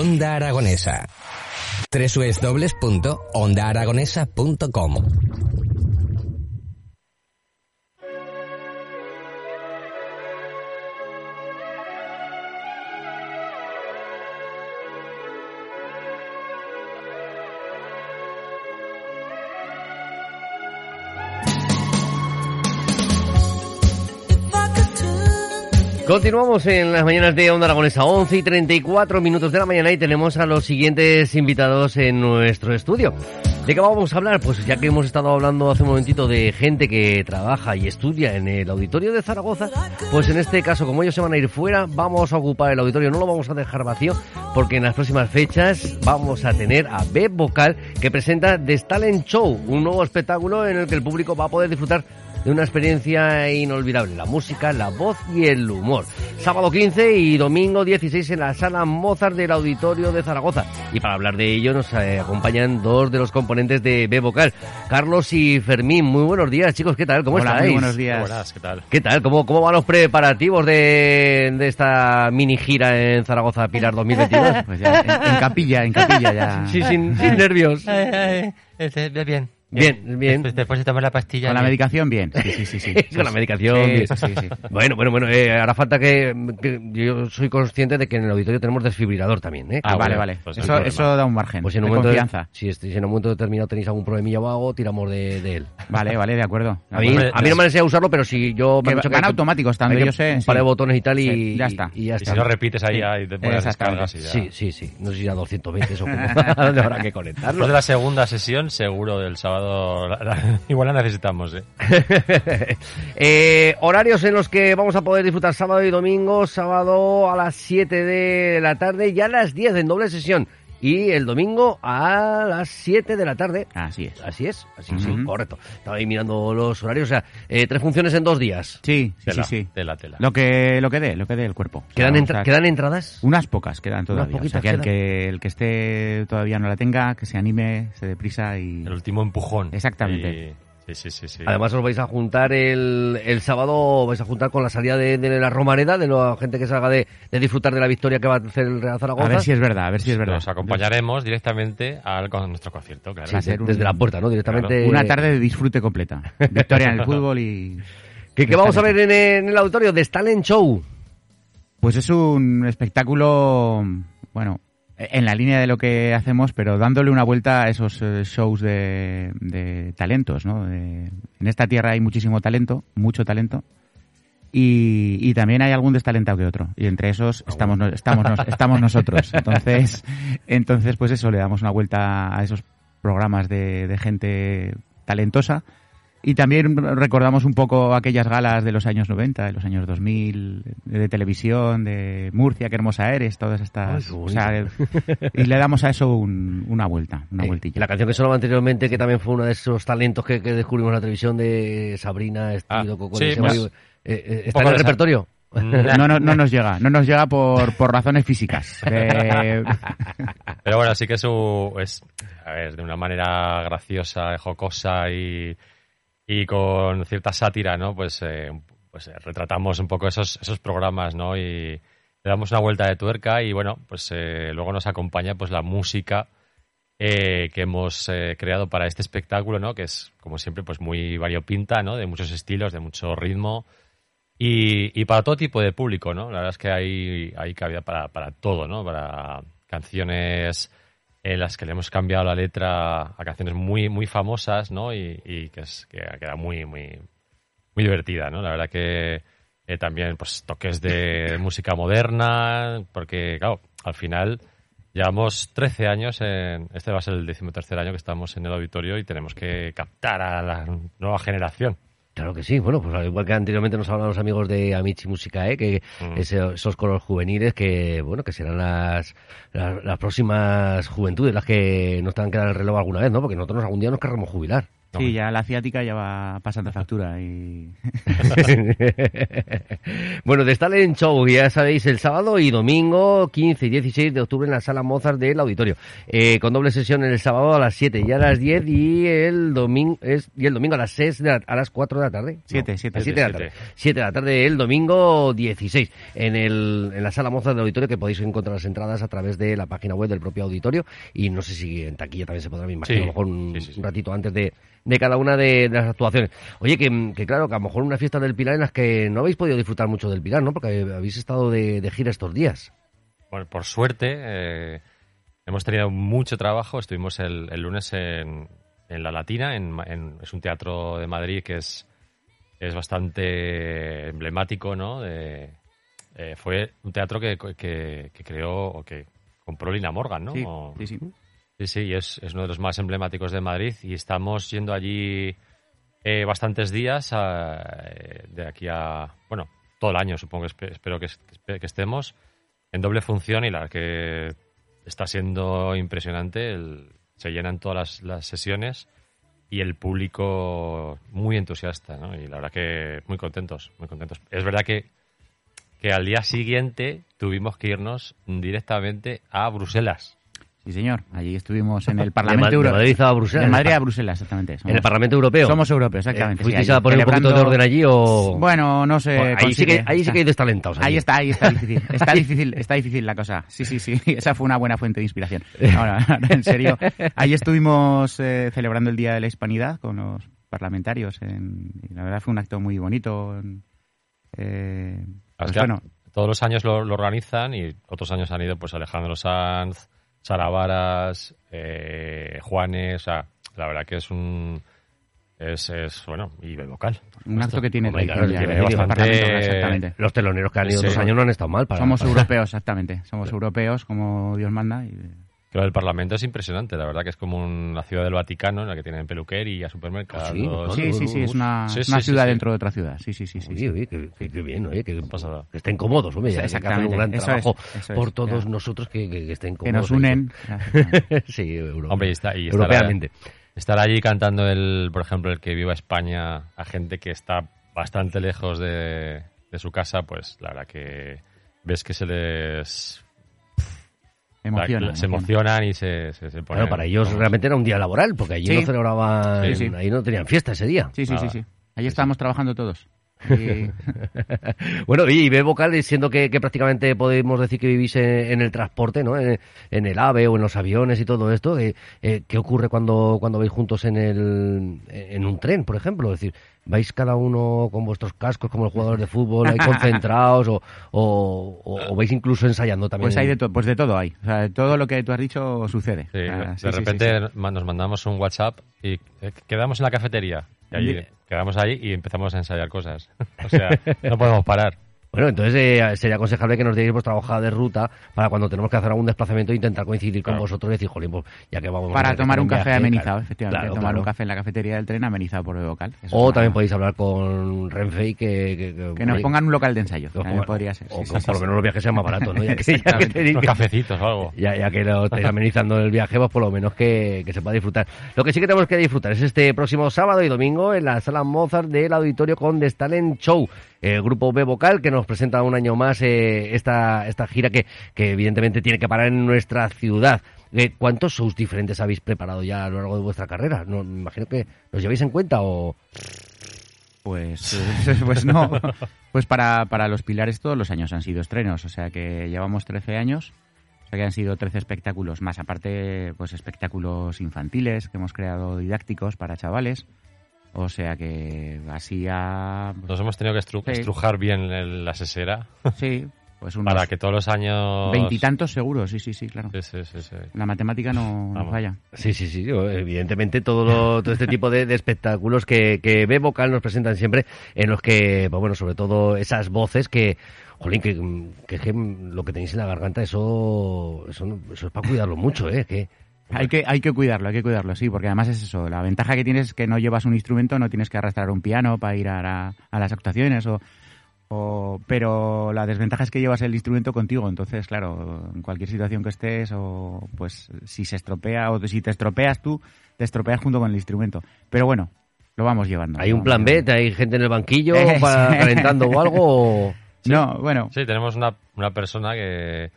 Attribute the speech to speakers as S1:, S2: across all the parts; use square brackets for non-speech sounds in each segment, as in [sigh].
S1: Onda Aragonesa. www.ondaaragonesa.com
S2: Continuamos en las mañanas de Onda Aragonesa, 11 y 34 minutos de la mañana y tenemos a los siguientes invitados en nuestro estudio. ¿De qué vamos a hablar? Pues ya que hemos estado hablando hace un momentito de gente que trabaja y estudia en el auditorio de Zaragoza, pues en este caso, como ellos se van a ir fuera, vamos a ocupar el auditorio, no lo vamos a dejar vacío, porque en las próximas fechas vamos a tener a Beb Vocal que presenta The Talent Show, un nuevo espectáculo en el que el público va a poder disfrutar de una experiencia inolvidable, la música, la voz y el humor. Sábado 15 y domingo 16 en la sala Mozart del Auditorio de Zaragoza. Y para hablar de ello nos eh, acompañan dos de los componentes de B Vocal, Carlos y Fermín. Muy buenos días, chicos, ¿qué tal? ¿Cómo
S3: Hola,
S2: estáis?
S3: muy buenos días.
S4: Buenas, ¿qué tal?
S2: ¿Qué tal? ¿Cómo, ¿Cómo van los preparativos de, de esta mini gira en Zaragoza Pilar 2022?
S3: Pues ya, en, en capilla, en capilla ya.
S2: Sí, sin, sin nervios. [laughs]
S5: Ay, ay, este, bien.
S2: Bien, bien.
S5: Después, después de tomar la pastilla.
S3: Con la
S5: bien.
S3: medicación, bien. Sí, sí, sí. sí. [laughs]
S2: Con la medicación,
S3: Sí,
S2: bien.
S3: sí, sí, sí.
S2: Bueno, bueno, bueno, eh, hará falta que, que yo soy consciente de que en el auditorio tenemos desfibrilador también, ¿eh?
S3: Ah, vale, vale.
S4: pues
S3: eso, da un margen
S2: Pues en un
S3: de
S2: momento
S3: confianza.
S2: si, este- si en un momento determinado tenéis algún problemilla o algo, tiramos de, de él.
S3: Vale, vale, de acuerdo.
S2: A mí, a mí no me desea usarlo, pero si yo me
S3: Que van automáticos, tanto
S2: que
S3: yo sé,
S2: Un par de
S3: sí.
S2: botones y tal y,
S3: Sí, ya está.
S2: y, ya
S4: Y
S2: está.
S4: si no repites ahí,
S3: Sí.
S4: ahí te pones descargas y ya.
S2: Sí, sí, sí. No sé si [laughs] [laughs] a 220 eso como ¿dónde habrá que conectarlo.
S4: Después de la segunda sesión, seguro del sábado, [laughs] igual la necesitamos, ¿eh? [laughs]
S2: Eh, horarios en los que vamos a poder disfrutar sábado y domingo, sábado a las 7 de la tarde y a las 10 en doble sesión. Y el domingo a las 7 de la tarde.
S3: Así es.
S2: Así es, así sí,
S3: Ujú.
S2: correcto. Estaba ahí mirando los horarios, o sea, eh, tres funciones en dos días.
S3: Sí, sí,
S4: Tela,
S3: sí, sí.
S4: tela, tela.
S3: Lo que, lo que dé, lo que dé el cuerpo.
S2: ¿Quedan,
S3: O
S2: entra-
S3: sea,
S2: ¿quedan entradas?
S3: Unas pocas quedan todavía. o
S2: poquitas
S3: sea, que el, que el que esté todavía no la tenga, que se anime, se deprisa y...
S4: El último empujón.
S3: Exactamente.
S4: Y- Sí, sí, sí, sí.
S2: Además os vais a juntar el, el sábado, vais a juntar con la salida de, de la Romareda, de la gente que salga de, de disfrutar de la victoria que va a hacer el Real Zaragoza.
S3: A ver si es verdad, a ver si es verdad.
S4: Nos acompañaremos directamente al, con nuestro concierto, claro.
S3: Va a
S2: Desde,
S3: ser un-
S2: desde la puerta, ¿no? Directamente.
S3: Una tarde de disfrute completa. Victoria en el fútbol y... [laughs]
S2: ¿Qué, qué vamos a ver en, en el auditorio? De Talent Show.
S3: Pues es un espectáculo, bueno, en la línea de lo que hacemos, pero dándole una vuelta a esos eh, shows de, de talentos, ¿no? De- en esta tierra hay muchísimo talento, mucho talento. Y, y también hay algún destalentado que otro. Y entre esos estamos, no- estamos, nos- [laughs] estamos nosotros. Entonces, entonces, pues eso, le damos una vuelta a esos programas de, de gente talentosa. Y también recordamos un poco aquellas galas de los años 90, de los años 2000, de televisión, de Murcia, qué hermosa eres, todas estas...
S2: Ay, qué
S3: o sea, y le damos a eso un- una vuelta, una
S2: Eh,
S3: vueltilla.
S2: La canción que sonaba anteriormente, que también fue uno de esos talentos que, que descubrimos en la televisión de Sabrina, Estido,
S4: Ah,
S2: Coco,
S4: sí,
S2: eh, eh, ¿Está en el repertorio?
S3: No, no, no nos llega, no nos llega por, por razones físicas. Eh, [laughs]
S4: Pero bueno, sí que es, un- es a ver, de una manera graciosa, jocosa y, y con cierta sátira, ¿no? Pues, eh, pues eh, retratamos un poco esos, esos programas, ¿no? Y le damos una vuelta de tuerca y bueno, pues eh, luego nos acompaña pues la música eh, que hemos eh, creado para este espectáculo, ¿no? Que es, como siempre, pues muy variopinta, ¿no? De muchos estilos, de mucho ritmo. Y, y para todo tipo de público, ¿no? La verdad es que hay, hay cabida para, para todo, ¿no? Para canciones en las que le hemos cambiado la letra a canciones muy, muy famosas, ¿no? Y, que, es, que queda muy, muy, muy divertida, ¿no? La verdad que eh, también, pues, toques de [laughs] música moderna, porque, claro, al final llevamos 13 años, en, este va a ser el decimotercer año que estamos en el auditorio y tenemos que captar a la nueva generación.
S2: Claro que sí, bueno, pues al igual que anteriormente nos hablaban los amigos de Amici Música, ¿eh? que
S4: Mm.
S2: ese- esos coros juveniles que, bueno, que serán las, las, las próximas juventudes las que nos tengan que dar el reloj alguna vez, ¿no? Porque nosotros algún día nos querremos jubilar.
S3: Sí, ya la ciática ya va pasando factura y... [laughs]
S2: bueno, de Stalin Show, ya sabéis, el sábado y domingo 15 y 16 de octubre en la sala Mozart del auditorio. Eh, con doble sesión el sábado a las 7 y a las 10 y el domingo, es, y el domingo a las 6 de la- a las 4 de la tarde.
S3: Siete,
S2: No,
S3: siete,
S2: a las 7 de la tarde. 7 de la tarde el domingo 16 en, el, en la sala Mozart del auditorio que podéis encontrar las entradas a través de la página web del propio auditorio y no sé si en taquilla también se podrá, me imagino,
S4: Sí,
S2: a lo mejor un,
S4: sí, sí, sí.
S2: un ratito antes de, de cada una de, de las actuaciones. Oye, que, que claro, que a lo mejor una fiesta del Pilar en las que no habéis podido disfrutar mucho del Pilar, ¿no? Porque habéis estado de, de gira estos días.
S4: Bueno, por suerte, eh, hemos tenido mucho trabajo. Estuvimos el, el lunes en, en La Latina, en, Ma- en- es un teatro de Madrid que es, es bastante emblemático, ¿no? De- eh, fue un teatro que, que, que creó o que compró Lina Morgan, ¿no?
S3: Sí,
S4: O-
S3: sí, sí.
S4: Sí, sí, es, es uno de los más emblemáticos de Madrid y estamos yendo allí eh, bastantes días eh, de aquí a, bueno, todo el año supongo que espe- espero que, estemos en doble función y la que está siendo impresionante, el- se llenan todas las, las sesiones y el público muy entusiasta, ¿no? Y la verdad que muy contentos, muy contentos. Es verdad que, que al día siguiente tuvimos que irnos directamente a Bruselas.
S3: Sí, señor. Allí estuvimos en el [laughs] Parlamento
S2: Ma- de
S3: Europeo.
S2: Madrid a Bruselas.
S3: De Madrid a Bruselas, exactamente.
S2: En el Parlamento Europeo.
S3: Somos europeos, exactamente.
S2: Eh,
S3: sí,
S2: ¿Fuisteis
S3: allí,
S2: a poner un poquito de
S3: celebrando-
S2: orden allí o...?
S3: Bueno, no sé.
S2: Bueno, ahí sí que, ahí sí que hay destalentados. allí.
S3: Ahí está, ahí está difícil. [laughs] Está difícil, está difícil la cosa. Sí, sí, sí. [laughs] Esa fue una buena fuente de inspiración. Ahora, ahora, en serio. Ahí estuvimos eh, celebrando el Día de la Hispanidad con los parlamentarios. en- y la verdad fue un acto muy bonito. en- eh, pues bueno,
S4: todos los años lo, lo organizan y otros años han ido pues Alejandro Sanz, Sara Varas, eh, Juanes, o sea, la verdad que es un es, es bueno, y el vocal.
S3: un acto que tiene
S2: Hombre,
S3: tradición
S2: claro,
S3: ya,
S2: tiene
S3: en el
S4: bastante-
S3: Parlamento, exactamente.
S2: Los teloneros que han ido
S4: Sí.
S2: dos años no han estado mal. Para,
S3: Somos
S2: para-
S3: europeos, exactamente. Somos europeos como Dios manda. y-
S4: Pero el Parlamento es impresionante, la verdad que es como una ciudad del Vaticano en la que tienen peluquería, supermercados.
S2: Ah, sí, claro.
S3: Sí, sí, sí, es una,
S4: Sí,
S3: una
S4: sí, sí,
S3: ciudad
S4: sí.
S3: dentro de otra ciudad. Sí, sí, sí. sí, sí.
S2: Oye, oye, que, que- que bien, oye, que,
S4: pasada.
S2: que estén cómodos, hombre, ya, que un gran
S3: eso
S2: trabajo
S3: es,
S2: por
S3: es,
S2: todos nosotros que, que- que estén
S3: Que
S2: cómodos.
S3: nos unen. [laughs]
S2: sí, Europa.
S4: Hombre, y, está, y estar,
S2: Europeamente.
S4: estar allí cantando, el, por ejemplo, el que viva España a gente que está bastante lejos de, de su casa, pues la verdad que ves que se les... Se emocionan y se, se, se ponen...
S2: Bueno, para ellos
S4: vamos,
S2: realmente era un día laboral, porque allí
S3: Sí.
S2: no celebraban,
S3: Sí, sí.
S2: ahí no tenían fiesta ese día.
S3: Sí, sí, sí,
S4: Nada.
S3: sí. Ahí estábamos trabajando todos. [laughs] Y-
S2: Bueno, y ve vocal, siendo que, que prácticamente podemos decir que vivís en, en el transporte, ¿no? En, en el AVE o en los aviones y todo esto. eh, eh, ¿Qué ocurre cuando, cuando vais juntos en, el, en un tren, por ejemplo? Es decir, ¿vais cada uno con vuestros cascos como los jugadores de fútbol, ahí concentrados o, o, o- o vais incluso ensayando también?
S3: Pues hay de todo, pues de todo hay. O sea, todo lo que tú has dicho sucede.
S4: Sí,
S3: sea,
S4: de
S3: sí, sí, sí,
S4: repente
S3: sí.
S4: nos mandamos un WhatsApp y eh, quedamos en la cafetería. Y allí, quedamos ahí y empezamos a ensayar cosas. [laughs] O sea, no podemos parar.
S2: Bueno, entonces eh, sería aconsejable que nos deis vuestra hoja de ruta para cuando tenemos que hacer algún desplazamiento intentar coincidir con vosotros y decir, jolín, pues, ya que vamos a
S3: Para
S2: que
S3: tomar un café
S2: viaje,
S3: amenizado,
S2: claro,
S3: efectivamente.
S2: claro,
S3: tomar un café en la cafetería del tren amenizado por el vocal.
S2: O también podéis hablar con Renfe y que... Que, que-
S3: Que nos
S2: oye,
S3: pongan un local de ensayo.
S2: pongan-
S3: podría ser.
S2: O
S3: Sí,
S2: que
S3: sí,
S2: por lo menos los viajes sean más baratos, ¿no? Ya que, [laughs] ya que tenéis [laughs]
S4: cafecitos o algo.
S2: ya, ya que lo estáis [laughs] amenizando el viaje, pues por lo menos que, que se pueda disfrutar. Lo que sí que tenemos que disfrutar es este próximo sábado y domingo en la sala Mozart del auditorio con The Talent Show, el grupo B Vocal que nos presenta un año más eh, esta, esta gira que, que evidentemente tiene que parar en nuestra ciudad. Eh, ¿Cuántos shows diferentes habéis preparado ya a lo largo de vuestra carrera? No, me imagino que los lleváis en cuenta o...
S3: Pues, eh, [laughs] pues no. Pues para, para los pilares todos los años han sido estrenos. O sea que llevamos 13 años. O sea que han sido 13 espectáculos más. Aparte, pues espectáculos infantiles que hemos creado didácticos para chavales. O sea que así a...
S4: Nos hemos tenido que estru-
S3: Sí.
S4: estrujar bien el- la sesera
S3: Sí, pues [laughs] unos
S4: para que todos los años...
S3: veintitantos seguro. Sí, sí, sí, claro.
S4: Sí, sí, sí, sí.
S3: La matemática no, no falla.
S2: Sí, sí, sí. Evidentemente todo, lo- todo este tipo de, de espectáculos que, que B Vocal nos presentan siempre, en los que, pues bueno, sobre todo esas voces que, jolín, que, que, es que lo que tenéis en la garganta, eso, eso, no- eso es para cuidarlo mucho, ¿eh? Que,
S3: Hay que, hay que cuidarlo, hay que cuidarlo, sí, porque además es eso. La ventaja que tienes es que no llevas un instrumento, no tienes que arrastrar un piano para ir a, la- a las actuaciones o, O, pero la desventaja es que llevas el instrumento contigo, entonces, claro, en cualquier situación que estés, o pues si se estropea, o si te estropeas tú, te estropeas junto con el instrumento. Pero bueno, lo vamos llevando.
S2: ¿Hay un
S3: ¿no?
S2: plan B? ¿Hay gente en el banquillo [laughs] para calentando o algo? o- [laughs]
S3: No, bueno,
S4: Sí, tenemos una, una persona que,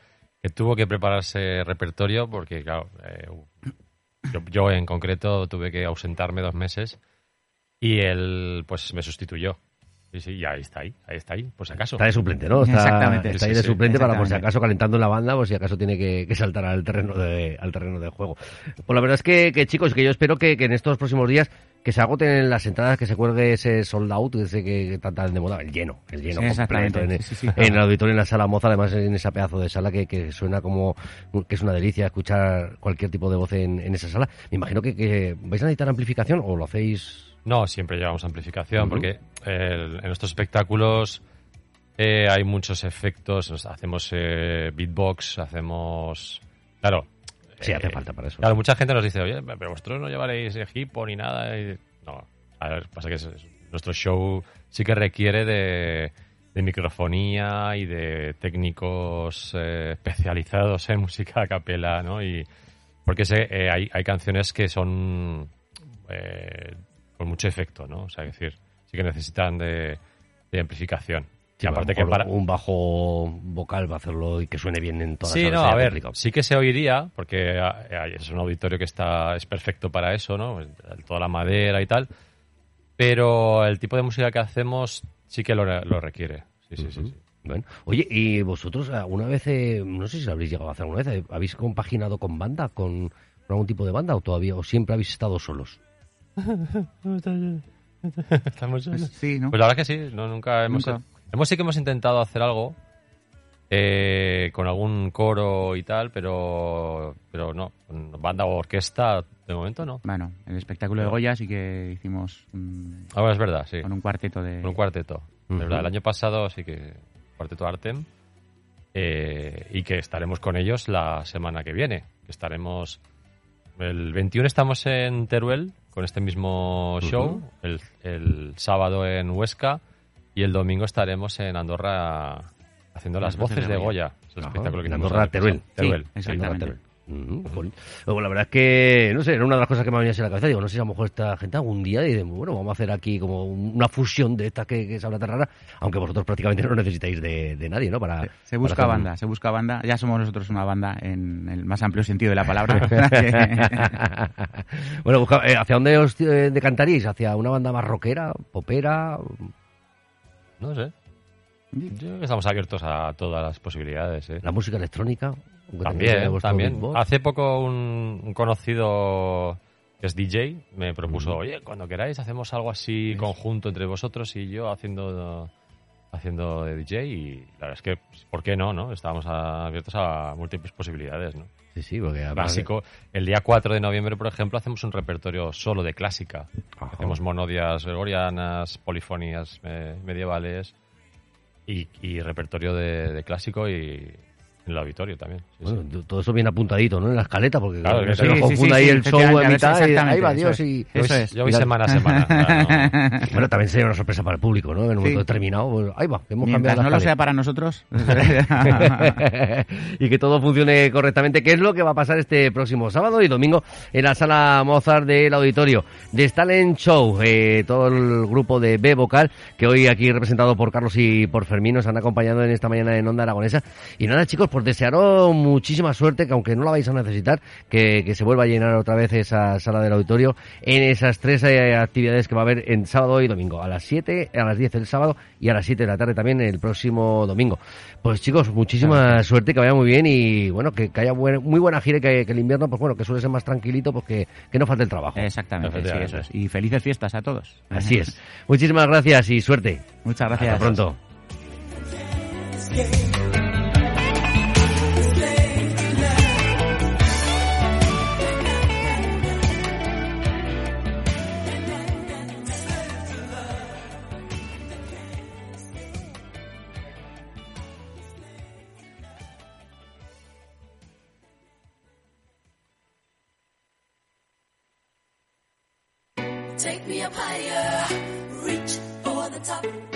S4: que tuvo que prepararse repertorio porque, claro, eh, yo, yo en concreto tuve que ausentarme dos meses y él, pues, me sustituyó. Sí, sí, y ahí está ahí, ahí está ahí, por si acaso.
S2: Está de suplente, ¿no? Está,
S3: Exactamente.
S2: Está ahí de
S4: sí,
S2: suplente para por si acaso calentando en la banda, por si acaso tiene que, que saltar al terreno de, al terreno de juego. Pues la verdad es que, que, chicos, que yo espero que, que en estos próximos días que se agoten las entradas, que se cuelgue ese sold out, ese que, que tan, de moda, el lleno, el lleno
S3: Sí,
S2: completo en,
S3: Sí, sí, sí.
S2: en el auditorio, en la sala moza, además en ese pedazo de sala que, que suena como que es una delicia escuchar cualquier tipo de voz en, en esa sala. Me imagino que, que vais a necesitar amplificación o lo hacéis
S4: No, siempre llevamos amplificación porque eh, en nuestros espectáculos eh, hay muchos efectos, hacemos eh, beatbox, hacemos... Claro.
S2: Sí,
S4: eh,
S2: hace falta para eso.
S4: Claro, mucha gente nos dice, oye, pero vosotros no llevaréis hipo ni nada. y- No, a ver, pasa que es- es- nuestro show sí que requiere de, de microfonía y de técnicos eh, especializados en [laughs] música a capela, ¿no? Y porque sé, eh, hay, hay canciones que son eh, con mucho efecto, ¿no? O sea, es decir, sí que necesitan de, de amplificación.
S2: Sí,
S4: y aparte que para...
S2: un bajo vocal va a hacerlo y que suene bien en todas
S4: Sí,
S2: las
S4: no, a ver,
S2: complicado.
S4: sí que se oiría, porque ah, eh, es un auditorio que está es perfecto para eso, ¿no? Toda la madera y tal. Pero el tipo de música que hacemos sí que lo, re- lo requiere. Sí, sí, sí, sí.
S2: Bueno, oye, y vosotros alguna vez, eh, no sé si lo habréis llegado a hacer alguna vez, eh, ¿habéis compaginado con banda, con, con algún tipo de banda o todavía, o siempre habéis estado solos? [laughs]
S4: Estamos solos.
S3: sí, ¿no?
S4: Pues la verdad que sí, no, nunca hemos...
S3: Nunca.
S4: Hemos sí que hemos intentado hacer algo eh, con algún coro y tal, pero pero no, banda o orquesta de momento no.
S3: Bueno, el espectáculo de Goya sí que hicimos un-
S4: Ahora es verdad, sí.
S3: con un cuarteto de...
S4: Con un cuarteto. Verdad, el año pasado sí que cuarteto Artem eh, y que estaremos con ellos la semana que viene. Estaremos el 21 estamos en Teruel con este mismo show, el, el sábado en Huesca y el domingo estaremos en Andorra haciendo las, voces de Goya. Es el
S2: Ajá,
S4: espectáculo que
S2: en Andorra, Teruel.
S4: Teruel,
S3: Sí, exactamente.
S2: Jolín. Luego, la verdad es que, no sé, era una de las cosas que me venía así a la cabeza. Digo, no sé si a lo mejor esta gente algún día dice, bueno, vamos a hacer aquí como una fusión de estas que, que se habla tan rara, aunque vosotros prácticamente no necesitáis de, de nadie, ¿no? Para,
S3: Se- Se
S2: para
S3: busca
S2: un-
S3: banda, se busca banda. Ya somos nosotros una banda en el más amplio sentido de la palabra. [laughs] [laughs]
S2: bueno, busca- eh, ¿hacia dónde os eh, decantaríais? ¿Hacia una banda más rockera, popera?
S4: No sé. Yo creo que estamos abiertos a todas las posibilidades. ¿eh?
S2: ¿La música electrónica?
S4: También. Hace poco un, un conocido que es DJ me propuso, oye, cuando queráis hacemos algo así conjunto entre vosotros y yo haciendo haciendo de DJ y la verdad es que, ¿por qué no? no? Estábamos abiertos a múltiples posibilidades, ¿no?
S2: Sí, sí, porque...
S4: Básico. El día 4 de noviembre, por ejemplo, hacemos un repertorio solo de clásica.
S2: Ajá.
S4: Hacemos monodias gregorianas, polifonías eh, medievales y, y repertorio de, de clásico y en el auditorio también. sí.
S2: Bueno, todo eso bien apuntadito, ¿no? En la escaleta, porque
S4: Claro,
S2: claro,
S4: que
S2: se
S4: sí,
S2: confunda
S3: sí,
S2: ahí
S3: sí,
S2: el show en
S3: efectivamente,
S2: mitad y
S3: exactamente,
S2: ahí va Dios y...
S3: Eso es.
S4: Yo voy semana a semana. [laughs] claro, no.
S2: Bueno, también sería una sorpresa para el público, ¿no? En un momento determinado, pues, ahí va, que hemos
S3: Mientras
S2: cambiado
S3: no lo sea para nosotros. [laughs]
S2: y que todo funcione correctamente, que es lo que va a pasar este próximo sábado y domingo en la sala Mozart del auditorio de Stalin Show. Eh, todo el grupo de B Vocal, que hoy aquí representado por Carlos y por Fermín, nos han acompañado en esta mañana en Onda Aragonesa. Y nada, chicos, pues desearos muchísima suerte, que aunque no la vais a necesitar, que, que se vuelva a llenar otra vez esa sala del auditorio en esas tres eh, actividades que va a haber en sábado y domingo. A las 7, a las 10 el sábado y a las 7 de la tarde también el próximo domingo. Pues chicos, muchísima suerte, que vaya muy bien y bueno, que, que haya buen- muy buena gira y que, que el invierno, pues bueno, que suele ser más tranquilito, pues que, que no falte el trabajo.
S3: Exactamente, sí, eso es. Y felices fiestas a todos.
S2: Así es. [laughs] Muchísimas gracias y suerte.
S3: Muchas gracias.
S2: Hasta pronto.
S6: Me up higher, reach for the top.